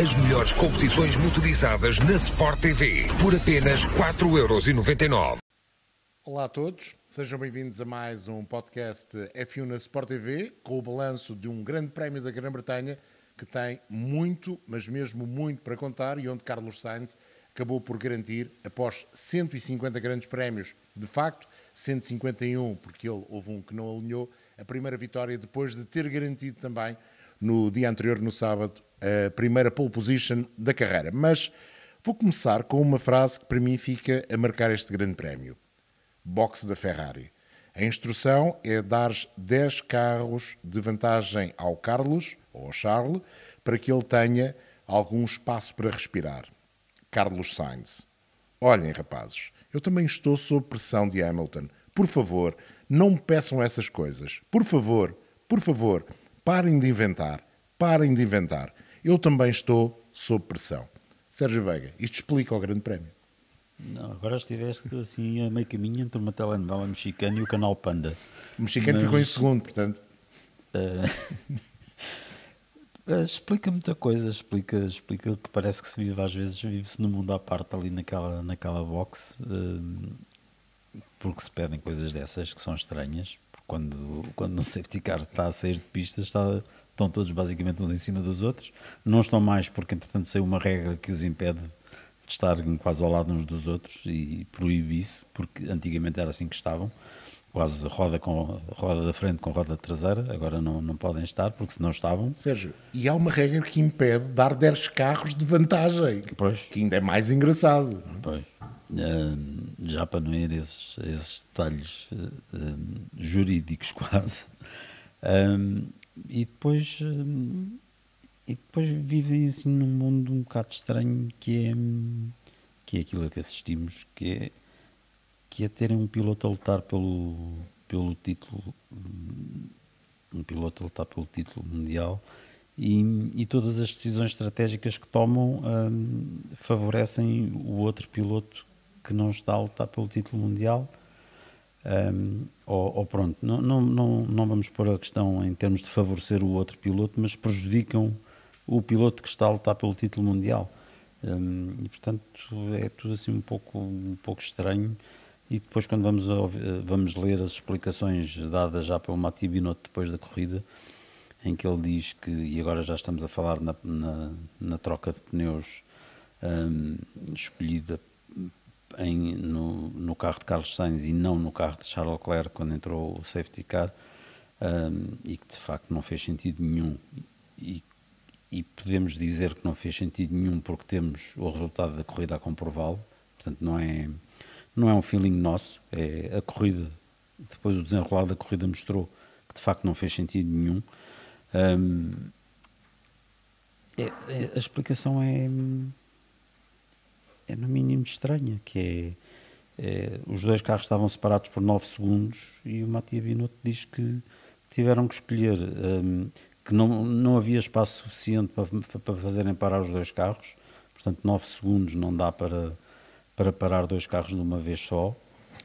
As melhores competições motorizadas na Sport TV por apenas 4,99€. Olá a todos, sejam bem-vindos a mais um podcast F1 na Sport TV com o balanço de um grande prémio da Grã-Bretanha que tem muito, mas mesmo muito para contar e onde Carlos Sainz acabou por garantir, após 150 grandes prémios, de facto 151, porque ele houve um que não alinhou, a primeira vitória depois de ter garantido também no dia anterior, no sábado, a primeira pole position da carreira. Mas vou começar com uma frase que para mim fica a marcar este grande prémio. Box da Ferrari. A instrução é dar 10 carros de vantagem ao Carlos, ou ao Charles, para que ele tenha algum espaço para respirar. Carlos Sainz. Olhem, rapazes, eu também estou sob pressão de Hamilton. Por favor, não me peçam essas coisas. Por favor, por favor, parem de inventar. Parem de inventar. Eu também estou sob pressão. Sérgio Veiga, isto explica o Grande Prémio. Não, agora estiveste assim a meio caminho entre uma telenovela mexicana e o canal Panda. O mexicano Mas... ficou em segundo, portanto. Uh... explica muita coisa, explica, explica que parece que se vive às vezes, vive-se no mundo à parte ali naquela, naquela box, uh... porque se pedem coisas dessas que são estranhas, quando, quando um safety car está a sair de pista, está, estão todos basicamente uns em cima dos outros, não estão mais porque entretanto saiu uma regra que os impede de estarem quase ao lado uns dos outros e proíbe isso, porque antigamente era assim que estavam, quase roda, com, roda da frente com roda traseira, agora não, não podem estar, porque se não estavam... Sérgio, e há uma regra que impede dar 10 carros de vantagem, pois. que ainda é mais engraçado. Pois. Uh, já para não ir a esses, esses detalhes uh, uh, jurídicos quase, e depois e depois vivem assim num mundo um bocado estranho que é, que é aquilo a que assistimos, que é, que é terem um piloto a lutar pelo, pelo título, um piloto a lutar pelo título mundial e, e todas as decisões estratégicas que tomam hum, favorecem o outro piloto que não está a lutar pelo título mundial. Um, ou, ou, pronto, não, não, não, não vamos pôr a questão em termos de favorecer o outro piloto, mas prejudicam o piloto que está a lutar pelo título mundial. Um, e portanto é tudo assim um pouco, um pouco estranho. E depois, quando vamos, vamos ler as explicações dadas já pelo Mati Binotto depois da corrida, em que ele diz que, e agora já estamos a falar na, na, na troca de pneus um, escolhida em, no, no, carro de Carlos Sainz e não no carro de Charles Leclerc quando entrou o safety car, um, e que de facto não fez sentido nenhum. E e podemos dizer que não fez sentido nenhum porque temos o resultado da corrida a comprová-lo, portanto não é, não é um feeling nosso, é a corrida, depois o desenrolar da corrida mostrou que de facto não fez sentido nenhum. Um, é, é, a explicação é, é no mínimo estranha, que é, é, os dois carros estavam separados por 9 segundos e o Matia Binotto diz que tiveram que escolher um, que não, não havia espaço suficiente para, para fazerem parar os dois carros, portanto 9 segundos não dá para, para parar dois carros de uma vez só.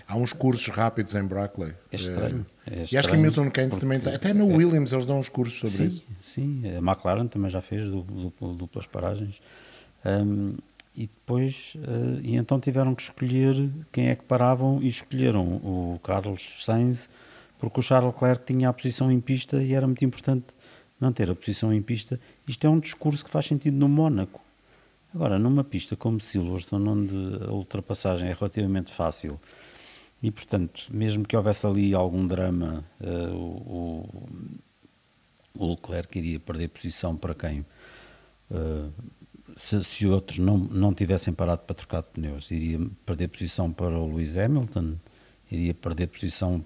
Há uns cursos rápidos em Brackley. É estranho. É estranho e acho que Milton Keynes também tem. Até no é, Williams eles dão uns cursos sobre sim, isso. Sim, a McLaren também já fez duplas paragens. Um, e depois, uh, e então tiveram que escolher quem é que paravam e escolheram o Carlos Sainz, porque o Charles Leclerc tinha a posição em pista e era muito importante manter a posição em pista, isto é um discurso que faz sentido no Mónaco. Agora, numa pista como Silverstone, onde a ultrapassagem é relativamente fácil, e portanto, mesmo que houvesse ali algum drama, uh, o, o, Leclerc iria perder posição para quem? Uh, se, se, outros não, não tivessem parado para trocar de pneus, iria perder posição para o Lewis Hamilton, iria perder posição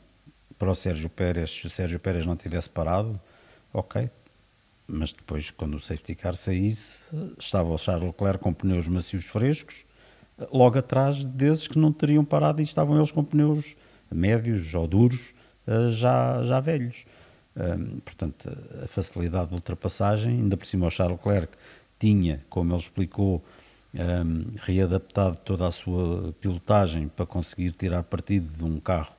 para o Sérgio Pérez se o Sérgio Pérez não tivesse parado. Ok, mas depois, quando o safety car saísse, estava o Charles Leclerc com pneus macios frescos, logo atrás desses que não teriam parado e estavam eles com pneus médios ou duros, eh, já, já velhos. portanto, a facilidade de ultrapassagem, ainda por cima o Charles Leclerc tinha, como ele explicou, um, readaptado toda a sua pilotagem para conseguir tirar partido de um carro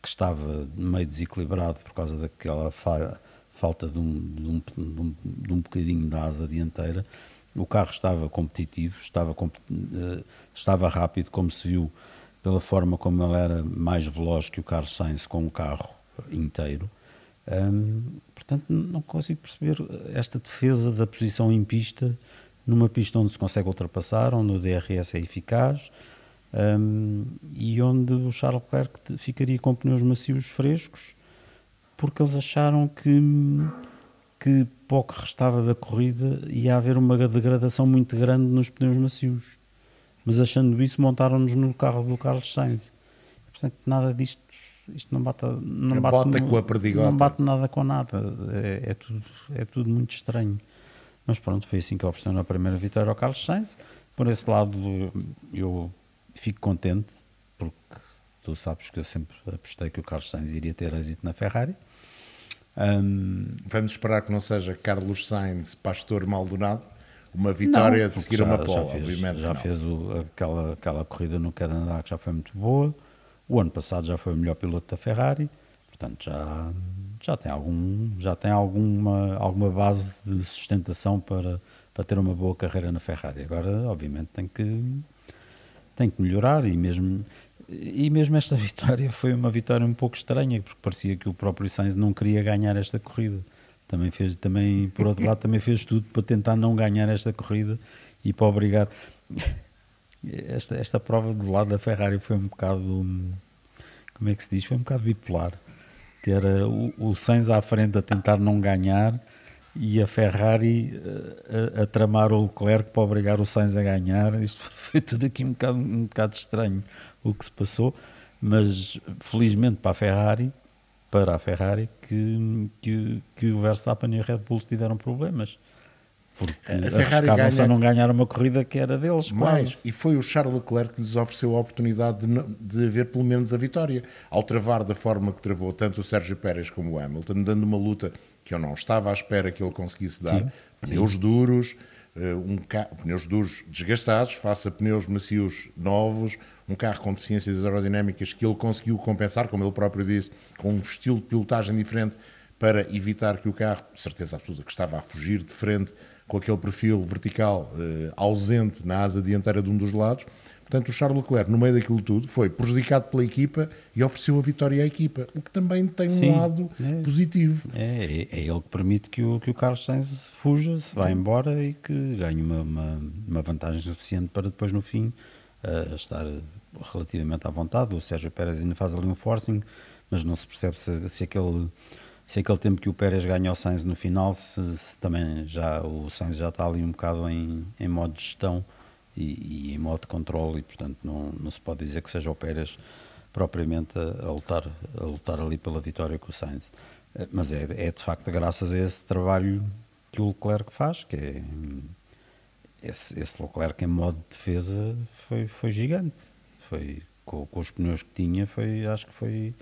que estava meio desequilibrado por causa daquela falha falta de um, de um, de um, de um bocadinho da asa dianteira, o carro estava competitivo, estava, uh, estava rápido, como se viu pela forma como ele era mais veloz que o Carlos Sainz com o carro inteiro. Portanto, não consigo perceber esta defesa da posição em pista, numa pista onde se consegue ultrapassar, onde o DRS é eficaz e onde o Charles Leclerc ficaria com pneus macios frescos, porque eles acharam que, que pouco restava da corrida ia haver uma degradação muito grande nos pneus macios. Mas achando isso, montaram-nos no carro do Carlos Sainz. Portanto, nada disto isto não bate, não bate, bota com a perdigota. Não bate nada com nada. É, é, tudo, é tudo muito estranho. Mas pronto, foi assim que ofereceram a primeira vitória ao Carlos Sainz. Por esse lado, eu fico contente, porque tu sabes que eu sempre apostei que o Carlos Sainz iria ter êxito na Ferrari. Um, Vamos esperar que não seja Carlos Sainz, Pastor Maldonado, uma vitória não, de seguir já, uma pole, já fez, obviamente. Já não. fez o, aquela, aquela corrida no Canadá que já foi muito boa. O ano passado já foi o melhor piloto da Ferrari, portanto já, já tem, algum, já tem alguma, alguma base de sustentação para, para ter uma boa carreira na Ferrari. Agora, obviamente, tem que, tem que melhorar e mesmo, e mesmo esta vitória foi uma vitória um pouco estranha, porque parecia que o próprio Sainz não queria ganhar esta corrida. Também fez, também, por outro lado, também fez tudo para tentar não ganhar esta corrida e para obrigar esta, esta prova do lado da Ferrari foi um bocado, como é que se diz? Foi um bocado bipolar. Que era o, o Sainz à frente a tentar não ganhar e a Ferrari a, a, a, tramar o Leclerc para obrigar o Sainz a ganhar. Isto foi tudo aqui um bocado, um bocado estranho o que se passou, mas felizmente para a Ferrari, para a Ferrari, que, que, que o Verstappen e o Red Bull tiveram problemas porque a Ferrari ganha... a não ganhar uma corrida que era deles, mais, quase. E foi o Charles Leclerc que lhes ofereceu a oportunidade de, de ver pelo menos a vitória, ao travar da forma que travou tanto o Sérgio Pérez como o Hamilton, dando uma luta que eu não estava à espera que ele conseguisse dar. Sim, pneus sim. duros, eh, um ca... pneus duros desgastados, face a pneus macios novos, um carro com deficiências aerodinâmicas que ele conseguiu compensar, como ele próprio disse, com um estilo de pilotagem diferente para evitar que o carro, certeza absoluta, que estava a fugir de frente com aquele perfil vertical eh, ausente na asa dianteira de um dos lados. Portanto, o Charles Leclerc, no meio daquilo tudo, foi prejudicado pela equipa e ofereceu a vitória à equipa, o que também tem Sim, um lado é, positivo. É, é, ele que permite que o, que o Carlos Sainz fuja, se vá embora e que ganhe uma, uma, uma vantagem suficiente para depois, no fim, uh, estar relativamente à vontade. O Sérgio Pérez ainda faz ali um forcing, mas não se percebe se, se aquele se aquele tempo que o Pérez ganha o Sainz no final, se, se, também já o Sainz já está ali um bocado em, em modo de gestão e, e, em modo de controle e portanto não, não se pode dizer que seja o Pérez propriamente a, a, lutar, a lutar ali pela vitória com o Sainz. Mas é, é de facto graças a esse trabalho que o Leclerc faz, que é esse, esse Leclerc em modo de defesa foi, foi gigante. Foi com, com os pneus que tinha, foi, acho que foi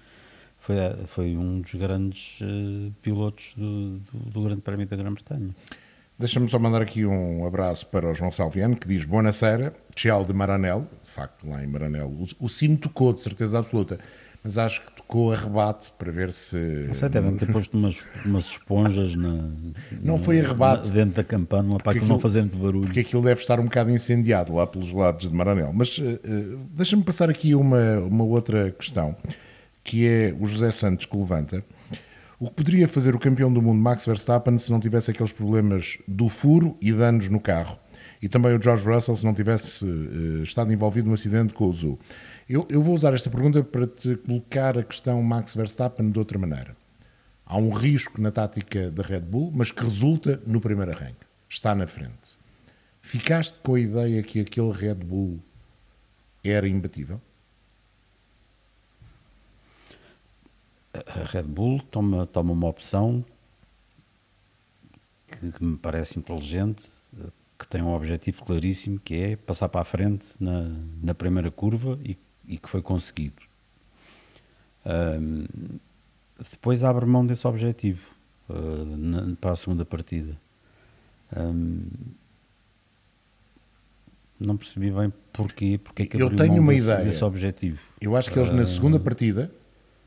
foi, foi um dos grandes uh, pilotos do, do, do, Grande Prémio da Grã-Bretanha. Deixa-me só mandar aqui um abraço para o João Salviano, que diz Boa Buonasera, Tchau de Maranel, de facto, lá em Maranel. O, o sino tocou, de certeza absoluta, mas acho que tocou a rebate para ver se. Sei, devem ter posto umas, umas esponjas na, não foi a rebate, na, dentro da campana para aquilo não fazer muito barulho. Porque aquilo deve estar um bocado incendiado lá pelos lados de Maranel. Mas uh, deixa-me passar aqui uma, uma outra questão que é o José Santos que levanta. O que poderia fazer o campeão do mundo Max Verstappen se não tivesse aqueles problemas do furo e danos no carro? E também o George Russell se não tivesse uh, estado envolvido no acidente com o Zu. Eu, eu, vou usar esta pergunta para te colocar a questão Max Verstappen de outra maneira. Há um risco na tática da Red Bull, mas que resulta no primeiro arranque. Está na frente. Ficaste com a ideia que aquele Red Bull era imbatível? A Red Bull toma, toma uma opção que, que, me parece inteligente, que tem um objetivo claríssimo, que é passar para a frente na, na primeira curva e, e que foi conseguido. Um, depois abre mão desse objetivo uh, na, para a segunda partida. Um, não percebi bem porquê, porque é que eu tenho uma desse, ideia desse objetivo. Eu acho que eles na segunda partida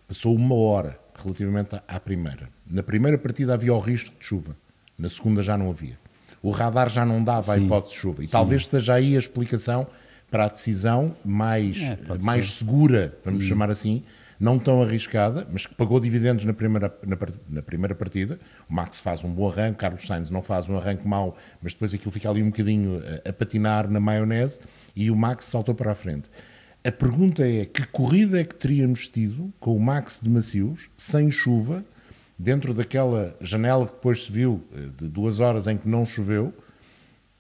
Passou uma hora relativamente à primeira. Na primeira partida havia o risco de chuva, na segunda já não havia. o radar já não dava a Sim. hipótese de chuva. E talvez esteja aí a explicação para a decisão mais, É, mais ser. Hum. segura, vamos chamar assim, não tão arriscada, mas que pagou dividendos na primeira, na, na primeira partida. O Max faz um bom arranque, Carlos Sainz não faz um arranque mau, mas depois aquilo fica ali um bocadinho a, a patinar na maionese e o Max saltou para a frente. A pergunta é: que corrida é que teríamos tido com o Max de Macios, sem chuva, dentro daquela janela que depois se viu eh, de duas horas em que não choveu?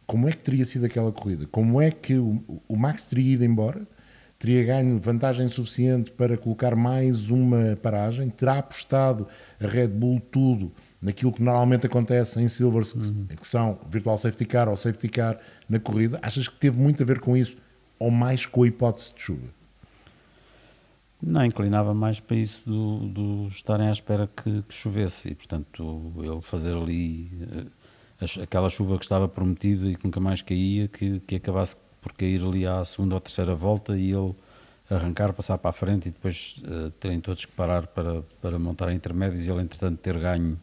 Como é que teria sido aquela corrida? Como é que o, o Max teria ido embora? Teria ganho vantagem suficiente para colocar mais uma paragem? Terá apostado a Red Bull tudo naquilo que normalmente acontece em Silvers, que, que são virtual safety car ou safety car na corrida? Achas que teve muito a ver com isso? Ou mais com a hipótese de chuva? Não, inclinava mais para isso do, do estarem à espera que, que chovesse e, portanto, ele fazer ali eh, aquela chuva que estava prometida e que nunca mais caía, que, que acabasse por cair ali à segunda ou terceira volta e ele arrancar, passar para a frente e depois eh, terem todos que parar para, para montar intermédios e ele, entretanto, ter ganho,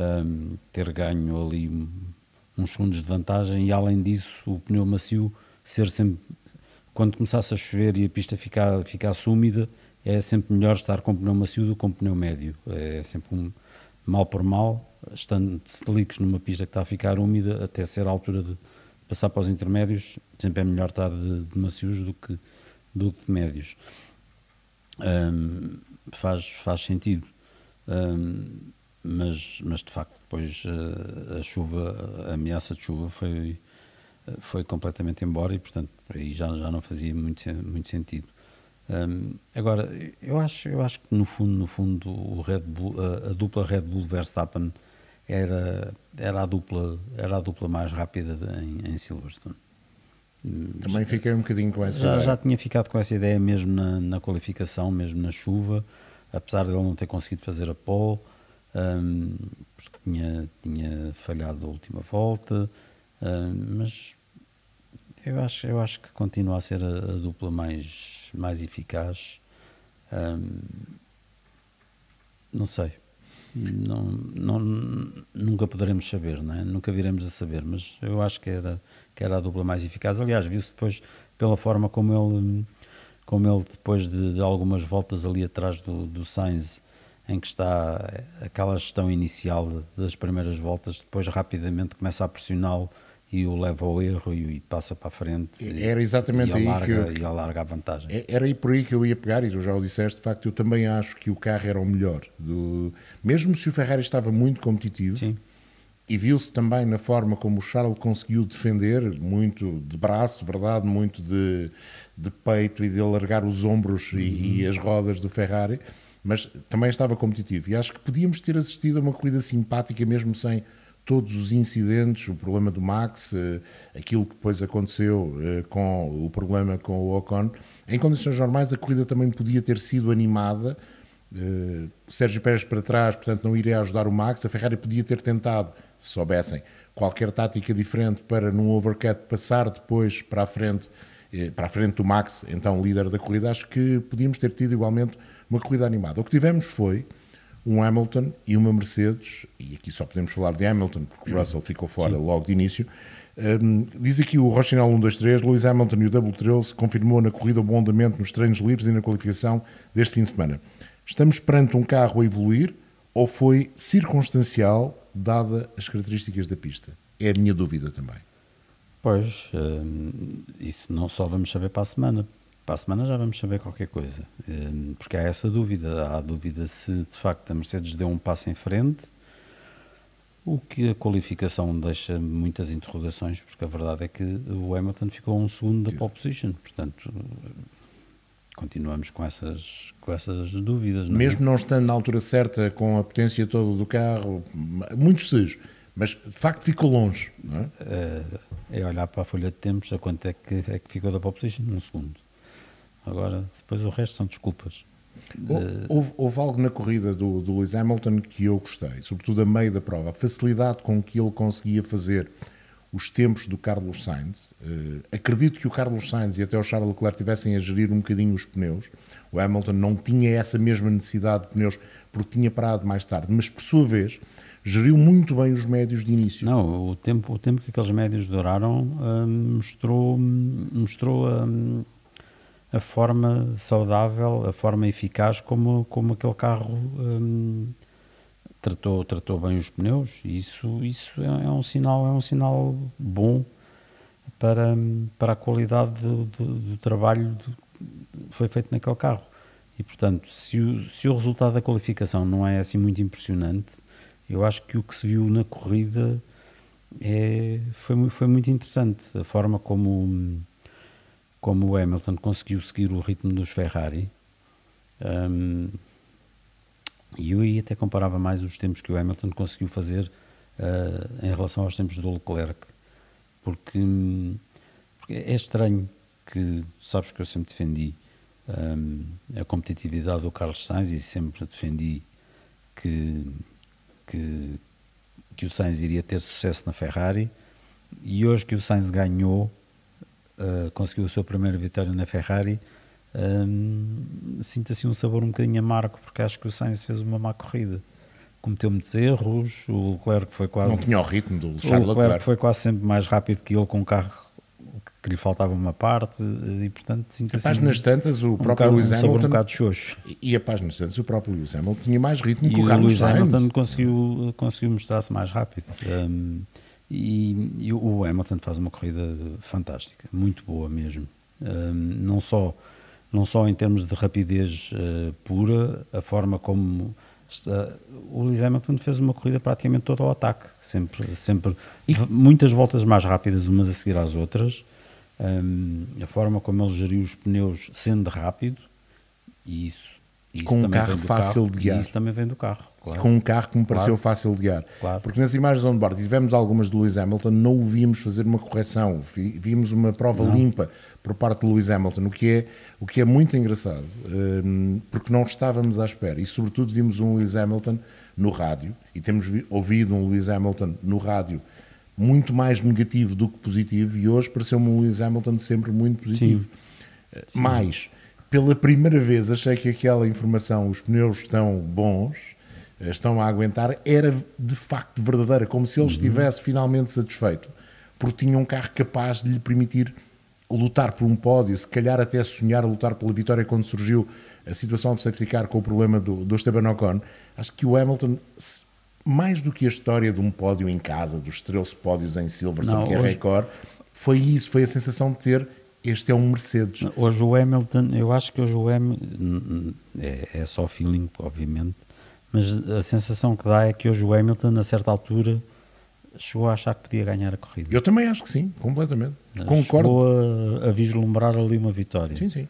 ahm, ter ganho ali um- uns segundos de vantagem e, além disso, o pneu macio ser sempre quando começasse a chover e a pista ficar, ficasse úmida, é sempre melhor estar com pneu macio do que com pneu médio. É sempre um mal por mal, estando slicks numa pista que está a ficar úmida, até ser a altura de passar para os intermédios, sempre é melhor estar de, de macios do que, do que de médios. Hum, faz, faz sentido. Hum, mas, mas de facto depois eh, a chuva, a ameaça de chuva foi, foi completamente embora e portanto por aí já, já não fazia muito, muito sentido. Hum, agora, eu acho, eu acho que no fundo, no fundo o Red Bull, a, a dupla Red Bull Verstappen era, era, a, dupla, era a dupla mais rápida em, em Silverstone. Também fiquei um bocadinho com essa Já, ideia. já tinha ficado com essa ideia mesmo na, na qualificação, mesmo na chuva, apesar de ele não ter conseguido fazer a pole, hum, porque tinha, tinha falhado a última volta, hum, mas eu acho, eu acho que continua a ser a, a dupla mais, mais eficaz. Hum, não sei. Não, não, nunca poderemos saber, não é? nunca viremos a saber, mas eu acho que era, que era a dupla mais eficaz. Aliás, viu-se depois pela forma como ele, como ele depois de, de algumas voltas ali atrás do, do Sainz, em que está aquela gestão inicial das primeiras voltas, depois rapidamente começa a pressioná-lo e o leva ao erro e, e passa para a frente e- Era exatamente e aí que alarga, eu- e alarga a vantagem. É- Era aí por aí que eu ia pegar, e tu já o disseste, de facto, eu também acho que o carro era o melhor. Do... Mesmo se o Ferrari estava muito competitivo, Sim. e viu-se também na forma como o Charles conseguiu defender, muito de braço, verdade, muito de, de peito e de alargar os ombros e, e as rodas do Ferrari, mas também estava competitivo. E acho que podíamos ter assistido a uma corrida simpática, mesmo sem todos os incidentes, o problema do Max, eh, aquilo que depois aconteceu eh, com o problema com o Ocon. Em condições normais, a corrida também podia ter sido animada. Eh, Sérgio Pérez para trás, portanto, não iria ajudar o Max. A Ferrari podia ter tentado, se soubessem, qualquer tática diferente para, num overcut, passar depois para a frente, para a frente do Max, então líder da corrida. Acho que podíamos ter tido igualmente uma corrida animada. O que tivemos foi um Hamilton e uma Mercedes, e aqui só podemos falar de Hamilton, porque o Russell ficou fora logo de início. Um, diz aqui o Rochinal 123, Lewis Hamilton e o Double 13 confirmou na corrida o bom andamento nos treinos livres e na qualificação deste fim de semana. Estamos perante um carro a evoluir ou foi circunstancial, dada as características da pista? É a minha dúvida também. Pois, hum, isso não só vamos saber para a semana. Para a semana já vamos saber qualquer coisa. Hum, Porque há essa dúvida. Há a dúvida se de facto a Mercedes deu um passo em frente, o que a qualificação deixa muitas interrogações, porque a verdade é que o Hamilton ficou um segundo da pole position. Portanto, continuamos com essas, com essas dúvidas. não é? Mesmo não estando na altura certa, com a potência toda do carro, muitos sejos, mas de facto ficou longe. Não é? Eh, é olhar para a folha de tempos a quanto é que, é que ficou da pole position, um segundo. Agora, depois o resto são desculpas. Hou- Houve, houve algo na corrida do, do Lewis Hamilton que eu gostei, sobretudo a meio da prova, a facilidade com que ele conseguia fazer os tempos do Carlos Sainz. Eh, acredito que o Carlos Sainz e até o Charles Leclerc tivessem a gerir um bocadinho os pneus. O Hamilton não tinha essa mesma necessidade de pneus porque tinha parado mais tarde, mas por sua vez geriu muito bem os médios de início. Não, o tempo, o tempo que aqueles médios duraram hum, mostrou, mostrou hum, a forma saudável, a forma eficaz como, como aquele carro hum, tratou, tratou bem os pneus. Isso, isso é, é um sinal, é um sinal bom para, para a qualidade do, do, do trabalho que foi feito naquele carro. E portanto, se o, se o resultado da qualificação não é assim muito impressionante, eu acho que o que se viu na corrida é, foi, foi muito interessante. A forma como, como o Hamilton conseguiu seguir o ritmo dos Ferrari. Um, e eu aí até comparava mais os tempos que o Hamilton conseguiu fazer uh, em relação aos tempos do Leclerc. Porque, porque, é estranho que, sabes que eu sempre defendi um, a competitividade do Carlos Sainz e sempre defendi que, que, que o Sainz iria ter sucesso na Ferrari e hoje que o Sainz ganhou, uh, conseguiu a sua primeira vitória na Ferrari, um, sinto assim um sabor um bocadinho amargo porque acho que o Sainz fez uma má corrida. Cometeu muitos erros o Leclerc foi quase não tinha o ritmo do Charles o Leclerc, Leclerc. foi quase sempre mais rápido que ele com um carro que lhe faltava uma parte e portanto sinto assim nas tantas o um próprio Lewis um Hamilton um bocado xoxo. e a páginas tantas o próprio Lewis Hamilton tinha mais ritmo e que o Carlos Lewis Sainz. Hamilton conseguiu, conseguiu mostrar-se mais rápido. Um, e, e, o Hamilton faz uma corrida fantástica muito boa mesmo. Um, não só não só em termos de rapidez uh, pura a forma como está, o Lewis Hamilton fez uma corrida praticamente toda ao ataque sempre, sempre e, muitas voltas mais rápidas umas a seguir às outras. Um, a forma como ele geriu os pneus sendo rápido, e isso, isso com um carro fácil carro, de guiar. Isso também vem do carro. Claro. Com um carro que me pareceu Claro. fácil de guiar. Claro. Porque nas imagens on board tivemos algumas do Lewis Hamilton, não o vimos fazer uma correção, vi- vimos uma prova limpa por parte do Lewis Hamilton, o que é, o que é muito engraçado, hum, porque não estávamos à espera. E sobretudo vimos um Lewis Hamilton no rádio, e temos vi- ouvido um Lewis Hamilton no rádio muito mais negativo do que positivo, e hoje pareceu-me um Lewis Hamilton sempre muito positivo. Eh, Mais, pela primeira vez achei que aquela informação, os pneus estão bons, eh, estão a aguentar, era de facto verdadeira, como se ele estivesse finalmente satisfeito, porque tinha um carro capaz de lhe permitir lutar por um pódio, se calhar até sonhar a lutar pela vitória quando surgiu a situação de safety car com o problema do, do Esteban Ocon. Acho que o Hamilton, se- mais do que a história de um pódio em casa, dos 13 pódios em Silverstone, Não, que é hoje- recorde, foi isso, foi a sensação de ter este é um Mercedes. Hoje o Hamilton, eu acho que hoje o Hamilton, é, é só feeling, obviamente, mas a sensação que dá é que hoje o Hamilton, a certa altura, chegou a achar que podia ganhar a corrida. Eu também acho que sim, completamente. Concordo. Chegou a, a vislumbrar ali uma vitória. Sim, sim.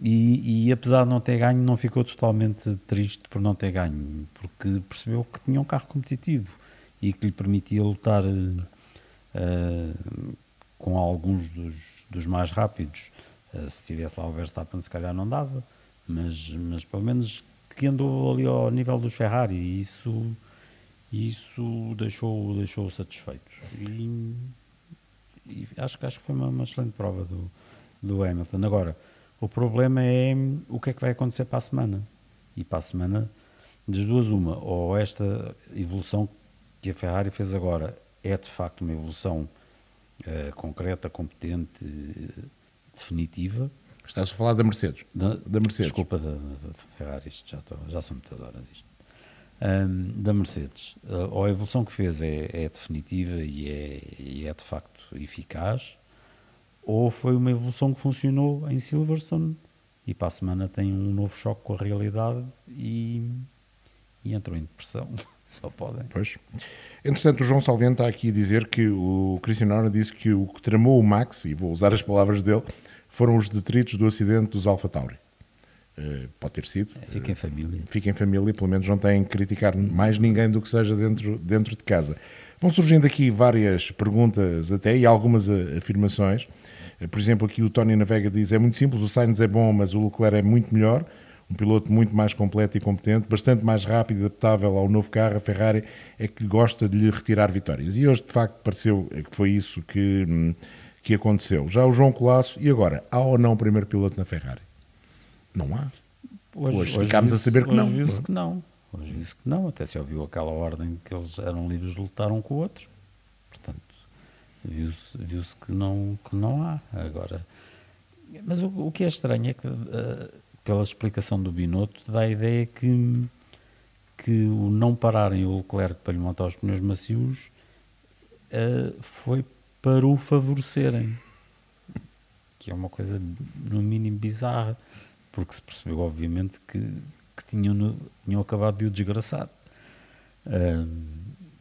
E, e apesar de não ter ganho, não ficou totalmente triste por não ter ganho, porque percebeu que tinha um carro competitivo e que lhe permitia lutar eh, com alguns dos, dos mais rápidos. Eh, se tivesse lá o Verstappen, se calhar não dava, mas, mas pelo menos que andou ali ao nível dos Ferrari e isso, isso deixou, deixou satisfeito. E, e acho, acho que foi uma, uma excelente prova do, do Hamilton. Agora, o problema é o que é que vai acontecer para a semana. E para a semana, das duas, uma, ou esta evolução que a Ferrari fez agora é de facto uma evolução eh, concreta, competente, definitiva. Estás a falar da Mercedes. Da, Da Mercedes. Desculpa, da, da Ferrari, isto já, estou- já são muitas horas isto. Ahm, da Mercedes. Ou a evolução que fez é, é definitiva e é, e é de facto eficaz, ou foi uma evolução que funcionou em Silverstone e para a semana tem um novo choque com a realidade e, e entrou em depressão. Só podem. Pois. Entretanto, o João Salvento está aqui a dizer que o Cristiano disse que o que tramou o Max, e vou usar as palavras dele, foram os detritos do acidente dos Alfa Tauri. Eh, pode ter sido. É, fica em família. Fica em família, pelo menos não têm que criticar mais ninguém do que seja dentro, dentro de casa. Vão surgindo aqui várias perguntas até e algumas eh, afirmações. Eh, Por exemplo, aqui o Tony Navega diz: é muito simples, o Sainz é bom, mas o Leclerc é muito melhor. Um piloto muito mais completo e competente, bastante mais rápido e adaptável ao novo carro. A Ferrari é que gosta de lhe retirar vitórias. E hoje, de facto, pareceu que foi isso que, hum, que aconteceu. Já o João Colasso, e agora? Há ou não primeiro piloto na Ferrari? Não há. Hoje ficámos a saber que hoje não. viu-se que não. Hoje disse que não, até se ouviu aquela ordem que eles eram livres de lutar um com o outro. Portanto, viu-se viu que, não, que não há. Agora, mas o, o que é estranho é que, uh, pela explicação do Binotto, dá a ideia que, que o não pararem o Leclerc para lhe montar os pneus macios uh, foi para o favorecerem. Que é uma coisa, no mínimo, bizarra, porque se percebeu, obviamente, que, que tinham, no, tinham acabado de o desgraçar. Uh,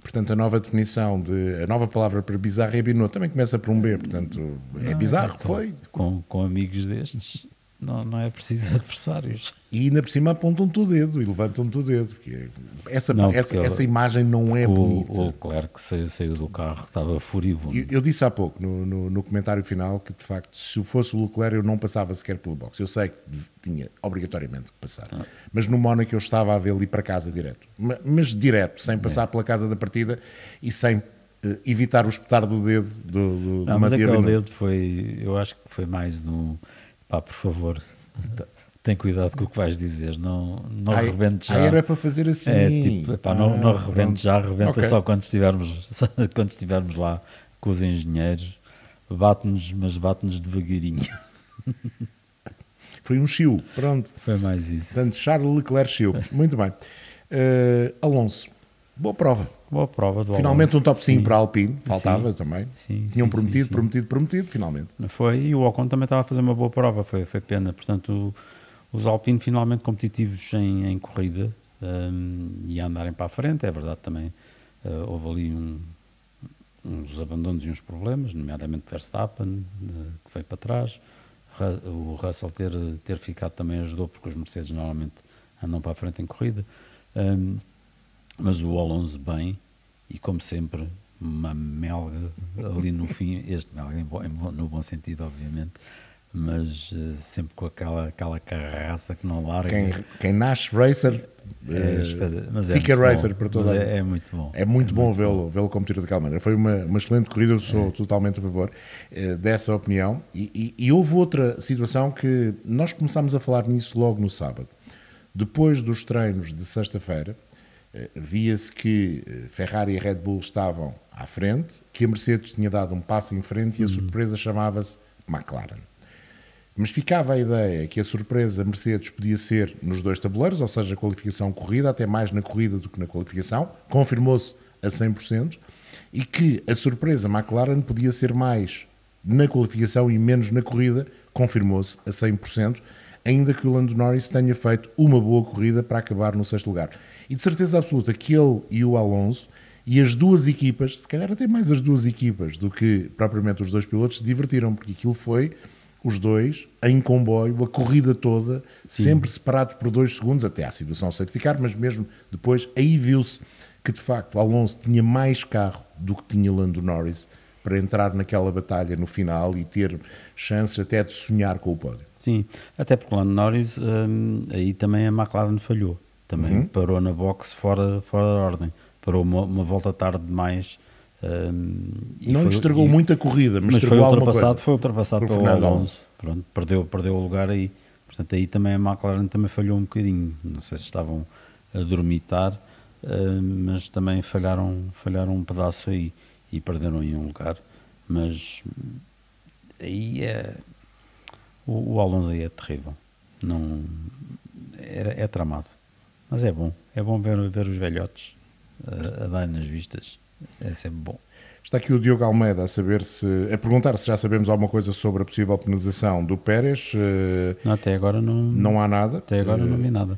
Portanto, a nova definição de. A nova palavra para bizarro é binô. Também começa por um B, portanto, é não, bizarro, é, foi. Com, com amigos destes, não, não é preciso adversários. E ainda por cima apontam-te o dedo e levantam-te o dedo. Porque essa, não, essa, porque essa imagem não é o, bonita. O Leclerc saiu, saiu do carro, estava furibundo. Eu, eu disse há pouco, no, no, no, comentário final, que de facto, se fosse o Leclerc, eu não passava sequer pelo box. Eu sei que tinha obrigatoriamente que passar. Ah. Mas no Mónaco eu estava a vê-lo ir para casa direto. Mas, mas direto, sem passar é. pela casa da partida e sem uh, evitar o espetar do dedo do, do, não, do mas aquele dedo foi, eu acho que foi mais no. Pá, por favor, tem cuidado com o que vais dizer, não, não ai, rebente já. Ah, era para fazer assim. É, tipo, epá, ah, não, não rebente já, rebenta okay. só quando estivermos, quando estivermos lá com os engenheiros. Bate-nos, mas bate-nos devagarinho. Foi um chiu, pronto. Foi mais isso. Portanto, Charles Leclerc chiu. Muito bem. Uh, Alonso, boa prova. Boa prova do Finalmente Alonso. um top 5 sim. para a Alpine, faltava sim. também. Sim, Tinham sim, prometido, prometido, prometido, finalmente. Foi, e o Ocon também estava a fazer uma boa prova, foi, foi pena. Portanto, os Alpine finalmente competitivos em, em corrida um, e a andarem para a frente, é verdade também. Uh, houve ali um, uns abandonos e uns problemas, nomeadamente Verstappen, uh, que veio para trás. O Russell ter, ter ficado também ajudou, porque os Mercedes normalmente andam para a frente em corrida. Um, mas o Alonso bem, e como sempre, uma melga ali no fim, este melga no bom sentido, obviamente, mas uh, sempre com aquela, aquela carraça que não larga. Quem, quem nasce racer é, uh, fica é racer bom, para toda a é, é muito bom. É muito é bom vê-lo vê competir daquela maneira. Foi uma, uma excelente corrida, eu sou é. totalmente a favor uh, dessa opinião. E, e, e, houve outra situação que nós começámos a falar nisso logo no sábado. Depois dos treinos de sexta-feira, via-se que Ferrari e Red Bull estavam à frente, que a Mercedes tinha dado um passo em frente e a uhum. surpresa chamava-se McLaren. Mas ficava a ideia que a surpresa Mercedes podia ser nos dois tabuleiros, ou seja, qualificação corrida, até mais na corrida do que na qualificação, confirmou-se a 100%, e que a surpresa McLaren podia ser mais na qualificação e menos na corrida, confirmou-se a 100%, ainda que o Lando Norris tenha feito uma boa corrida para acabar no sexto lugar. E de certeza absoluta que ele e o Alonso e as duas equipas, se calhar até mais as duas equipas do que propriamente os dois pilotos, se divertiram, porque aquilo foi os dois em comboio, a corrida toda, Sim. sempre separados por dois segundos, até à situação safety car, mas mesmo depois, aí viu-se que de facto Alonso tinha mais carro do que tinha Lando Norris para entrar naquela batalha no final e ter chances até de sonhar com o pódio. Sim, até porque Lando Norris, hum, aí também a McLaren falhou, também uhum. parou na box fora, fora da ordem, parou uma, uma volta tarde demais um, não foi, estragou e, muito a corrida, mas, mas foi ultrapassado, foi ultrapassado pelo Fernando Alonso. Pronto, perdeu, perdeu o lugar aí. Portanto, aí também a McLaren também falhou um bocadinho. Não sei se estavam a dormitar, uh, mas também falharam, falharam um pedaço aí e perderam em um lugar. Mas aí é. O, o Alonso aí é terrível. Não, é, é tramado. Mas é bom. É bom ver, ver os velhotes a, a dar nas vistas. É sempre bom. Está aqui o Diogo Almeida a saber se a perguntar se já sabemos alguma coisa sobre a possível penalização do Pérez. Eh, não, até agora não. Não há nada. Até agora não vi nada.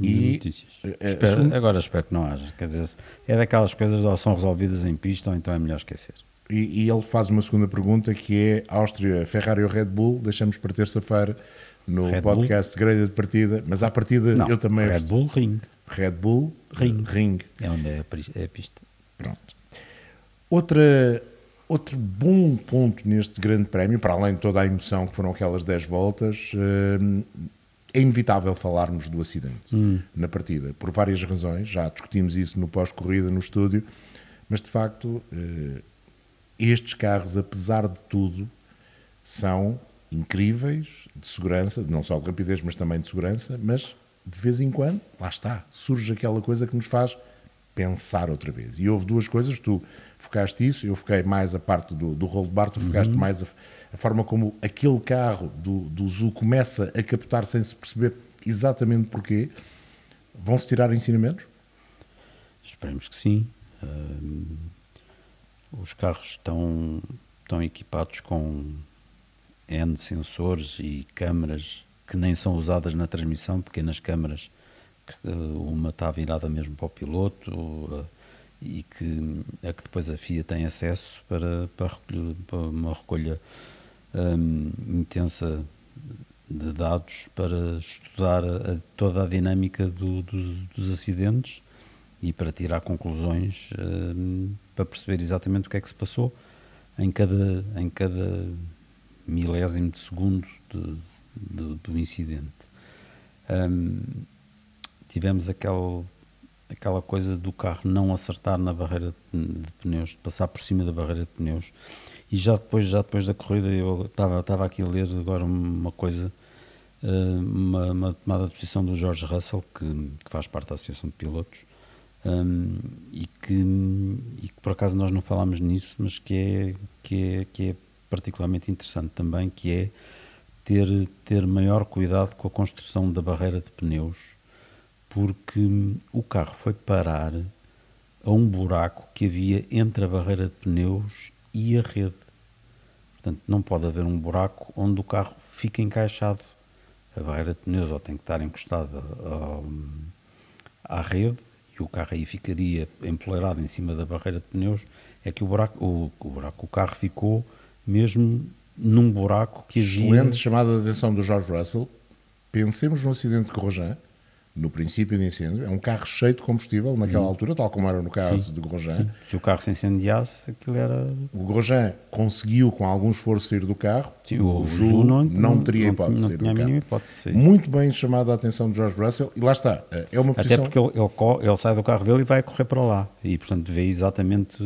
E notícias. Eh, espero, agora espero que não haja. Quer dizer, é daquelas coisas ou são resolvidas em pista ou então é melhor esquecer. E, e ele faz uma segunda pergunta que é Áustria, Ferrari ou Red Bull? Deixamos para terça-feira no Red podcast Bull? grelha de partida, mas à partida não, eu também. Red Bull Ring. Red Bull Ring. Ring. É onde é a pista. Pronto. Outra, outro bom ponto neste grande prémio, para além de toda a emoção que foram aquelas 10 voltas, eh, é inevitável falarmos do acidente hum. na partida, por várias razões. Já discutimos isso no pós-corrida, no estúdio, mas de facto, eh, estes carros, apesar de tudo, são incríveis de segurança, não só de rapidez, mas também de segurança, mas de vez em quando, lá está, surge aquela coisa que nos faz pensar outra vez. E houve duas coisas, tu focaste isso, eu foquei mais a parte do, do rolo de bar, tu focaste mais a, a forma como aquele carro do, do Zu começa a captar sem se perceber exatamente porquê. Vão-se tirar ensinamentos? Esperemos que sim. Hum, os carros estão, estão equipados com N sensores e câmaras que nem são usadas na transmissão, pequenas câmaras, uma está virada mesmo para o piloto uh, e que é que depois a FIA tem acesso para, para, para uma recolha um, intensa de dados para estudar a, toda a dinâmica do, do, dos acidentes e para tirar conclusões um, para perceber exatamente o que é que se passou em cada, em cada milésimo de segundo de, de, do incidente. Um, tivemos aquela coisa do carro não acertar na barreira de pneus, de passar por cima da barreira de pneus. E já depois, já depois da corrida, eu estava, estava aqui a ler agora uma coisa, uma, uma tomada de posição do George Russell, que, que faz parte da Associação de Pilotos, um, e, que, e que por acaso nós não falámos nisso, mas que é, que é, que é particularmente interessante também, que é ter, ter maior cuidado com a construção da barreira de pneus, porque o carro foi parar a um buraco que havia entre a barreira de pneus e a rede. Portanto, não pode haver um buraco onde o carro fica encaixado. A barreira de pneus ou tem que estar encostada à rede e o carro aí ficaria empoleirado em cima da barreira de pneus. É que o buraco, o, o buraco, o carro ficou mesmo num buraco que havia... Excelente chamada de atenção do George Russell. Pensemos no acidente de Grosjean, no princípio de incêndio. É um carro cheio de combustível naquela hum. altura, tal como era no caso sim, de Grosjean. Sim. Se o carro se incendiasse, aquilo era... O Grosjean conseguiu, com algum esforço, sair do carro. Sim, o, o Ju não, não, teria hipótese de sair do carro. Hipótese, Muito bem chamada a atenção do George Russell. E lá está. É uma posição... Até porque ele, ele, ele, sai do carro dele e vai correr para lá. E, portanto, vê exatamente...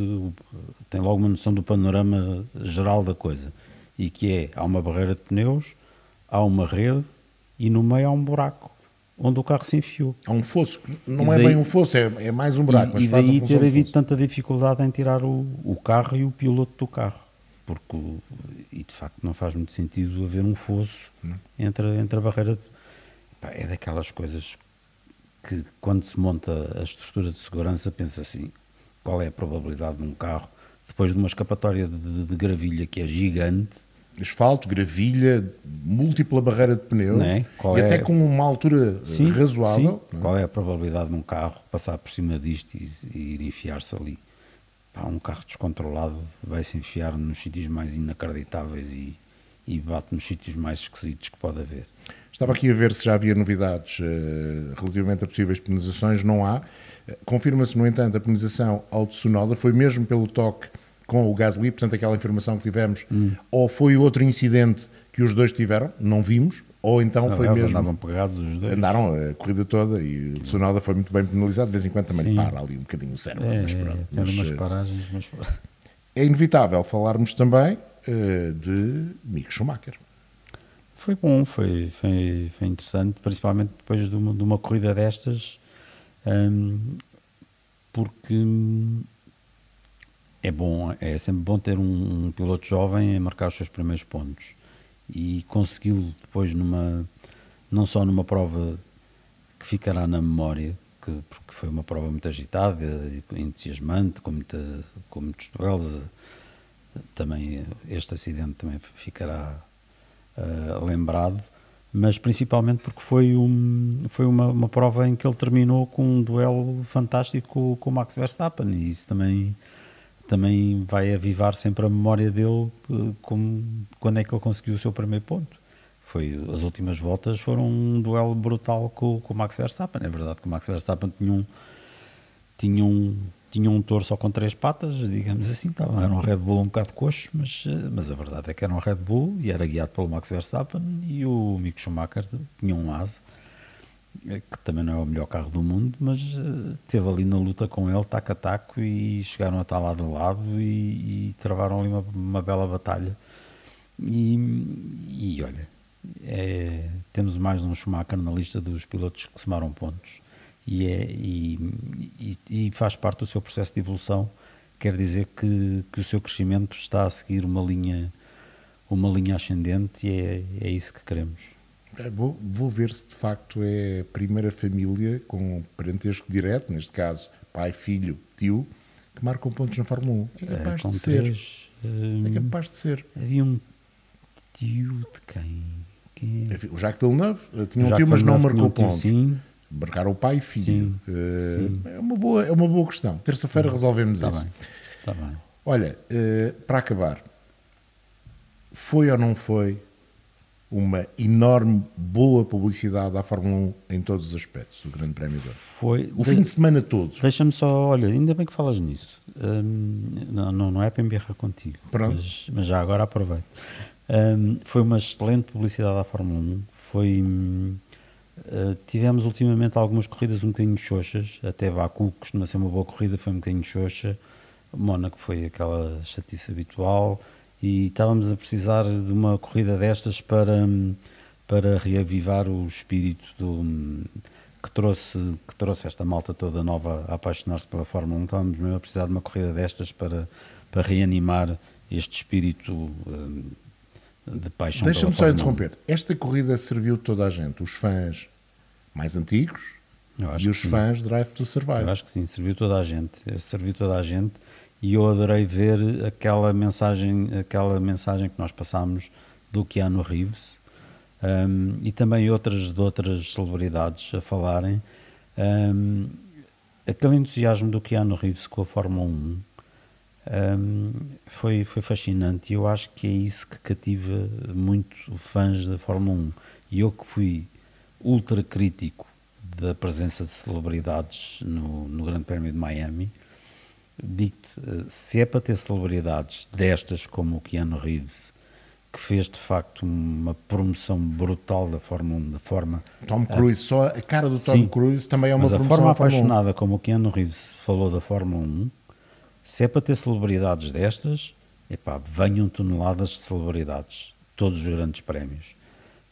Tem logo uma noção do panorama geral da coisa e que é, há uma barreira de pneus, há uma rede e no meio há um buraco onde o carro se enfiou. Há um fosso, não é bem um fosso, é, é mais um buraco. E, e daí ter havido tanta dificuldade em tirar o, o carro e o piloto do carro. Porque, e de facto não faz muito sentido haver um fosso entre, entre a barreira. Pá, é daquelas coisas que quando se monta a estrutura de segurança pensa assim, qual é a probabilidade de um carro, depois de uma escapatória de, de, de gravilha que é gigante, asfalto, gravilha, múltipla barreira de pneus é? e é... até com uma altura sim, razoável. Sim. É? Qual é a probabilidade de um carro passar por cima disto e, e ir enfiar-se ali? Pá, um carro descontrolado vai se enfiar nos sítios mais inacreditáveis e, e bate nos sítios mais esquisitos que pode haver. Estava aqui a ver se já havia novidades uh, relativamente a possíveis penalizações. Não há. Uh, Confirma-se, no entanto, a penalização ao Tsunoda foi mesmo pelo toque com o Gasly, portanto, aquela informação que tivemos, hum. ou foi outro incidente que os dois tiveram, não vimos, ou então foi mesmo. andavam pegados os dois. Andaram a corrida toda e o Tsunoda foi muito bem penalizado, de vez em quando também Sim. para ali um bocadinho o cérebro. É, mas pronto, mas, umas eh, paragens, mas... É inevitável falarmos também uh, de Mick Schumacher. Foi bom, foi, foi, foi interessante, principalmente depois de uma, de uma corrida destas, um, porque é bom, é sempre bom ter um, um, piloto jovem a marcar os seus primeiros pontos. E consegui-lo depois numa não só numa prova que ficará na memória, que, porque foi uma prova muito agitada, entusiasmante, com, muita, com muitos duelos, também este acidente também ficará uh, lembrado, mas principalmente porque foi, um, foi uma, uma prova em que ele terminou com um duelo fantástico com, com o Max Verstappen e isso também também vai avivar sempre a memória dele eh, como, quando é que ele conseguiu o seu primeiro ponto. Foi, as últimas voltas foram um duelo brutal com, com o Max Verstappen. É verdade que o Max Verstappen tinha um, tinha um, tinha um touro só com três patas, digamos assim, era um Red Bull um bocado coxo, mas, eh, mas a verdade é que era um Red Bull e era guiado pelo Max Verstappen e o Mick Schumacher tinha um asa que também não é o melhor carro do mundo, mas uh, teve ali na luta com ele, taco a taco, e chegaram a estar lado a lado e, e travaram ali uma, uma bela batalha. E, e olha, é, temos mais um Schumacher na lista dos pilotos que somaram pontos e, é, e, e faz parte do seu processo de evolução. Quer dizer que, que o seu crescimento está a seguir uma linha, uma linha ascendente e é, é isso que queremos. É, vou, vou, ver se de facto é a primeira família com parentesco direto, neste caso pai, filho, tio, que marcam pontos na Fórmula 1. É capaz é, de três, ser. Hum, é capaz de ser. Havia um tio de quem? quem? O Jacques Villeneuve eh, tinha um tio, mas não marcou pontos. Sim. Marcaram o pai e filho. Sim, uh, sim. É, uma boa, é uma boa questão. Terça-feira resolvemos tá isso. Bem, tá bem. Olha, uh, para acabar, foi ou não foi uma enorme boa publicidade à Fórmula 1 em todos os aspectos, o Grande Prémio de Foi. O fim de semana todo. Deixa-me só, olha, ainda bem que falas nisso. Hum, não, não, não é para embirrar contigo, Pronto. Mas, mas já agora aproveito. Hum, foi uma excelente publicidade à Fórmula 1. Foi. Uh, tivemos ultimamente algumas corridas um bocadinho xoxas, até Baku costuma ser uma boa corrida, foi um bocadinho xoxa, Mónaco foi aquela chatice habitual e estávamos a precisar de uma corrida destas para, para reavivar o espírito do, que, trouxe, que trouxe esta malta toda nova a apaixonar-se pela Fórmula 1, estávamos mesmo a precisar de uma corrida destas para, para reanimar este espírito uh, de paixão Deixa-me só interromper. Esta corrida serviu toda a gente, os fãs mais antigos e os fãs de Drive to Survive. Eu acho que sim, serviu toda a gente. Serviu toda a gente e eu adorei ver aquela mensagem, aquela mensagem que nós passámos do Keanu Reeves um, e também outras de outras celebridades a falarem. Um, aquele entusiasmo do Keanu Reeves com a Fórmula 1 um, foi, foi fascinante e eu acho que é isso que cativa muito fãs da Fórmula 1. E eu que fui ultra crítico da presença de celebridades no, no Grande Prémio de Miami, digo-te, se é para ter celebridades destas como o Keanu Reeves, que fez de facto uma promoção brutal da Fórmula 1, da forma... Tom Cruise, a, só a cara do Tom sim, Cruise também é uma mas promoção a forma apaixonada como o Keanu Reeves falou da Fórmula 1, se é para ter celebridades destas, epá, venham toneladas de celebridades, todos os grandes prémios.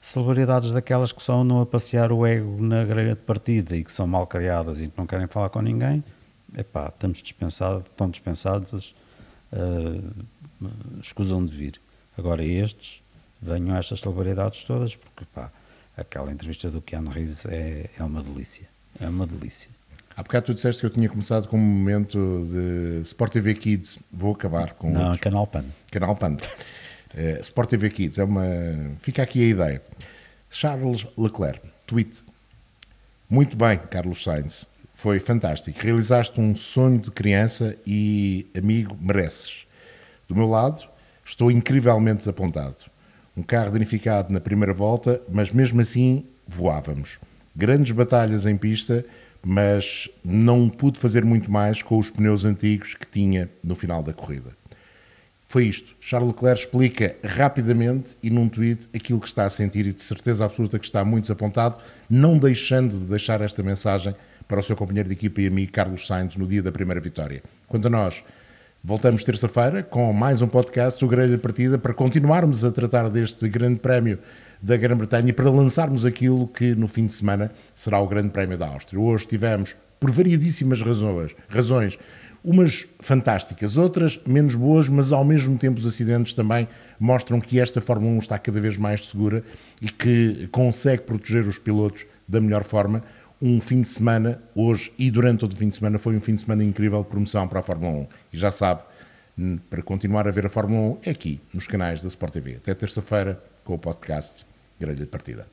Celebridades daquelas que só andam a passear o ego na grelha de partida e que são mal criadas e que não querem falar com ninguém, epá, estamos dispensados, estão dispensados, uh, escusam de vir. Agora estes, venham estas celebridades todas, porque epá, aquela entrevista do Keanu Reeves é, é uma delícia, é uma delícia. Há bocado tu disseste que eu tinha começado com um momento de Sport TV Kids. Vou acabar com Não, outro. Canal Pan. Canal Pan. Uh, Sport TV Kids é uma. Fica aqui a ideia. Charles Leclerc, tweet. Muito bem, Carlos Sainz. Foi fantástico. Realizaste um sonho de criança e, amigo, mereces. Do meu lado, estou incrivelmente desapontado. Um carro danificado na primeira volta, mas mesmo assim voávamos. Grandes batalhas em pista mas não pude fazer muito mais com os pneus antigos que tinha no final da corrida. Foi isto. Charles Leclerc explica rapidamente e num tweet aquilo que está a sentir e de certeza absoluta que está muito desapontado, não deixando de deixar esta mensagem para o seu companheiro de equipa e amigo Carlos Sainz no dia da primeira vitória. Quanto a nós, voltamos terça-feira com mais um podcast, o Grelha Partida, para continuarmos a tratar deste grande prémio da Grã-Bretanha e para lançarmos aquilo que no fim de semana será o Grande Prémio da Áustria. Hoje tivemos, por variedíssimas razões, razões, umas fantásticas, outras menos boas, mas ao mesmo tempo os acidentes também mostram que esta Fórmula 1 está cada vez mais segura e que consegue proteger os pilotos da melhor forma. Um fim de semana, hoje e durante todo o fim de semana, foi um fim de semana incrível de promoção para a Fórmula 1. E já sabe, para continuar a ver a Fórmula 1 é aqui, nos canais da Sport TV. Até terça-feira com o podcast grelha de partida.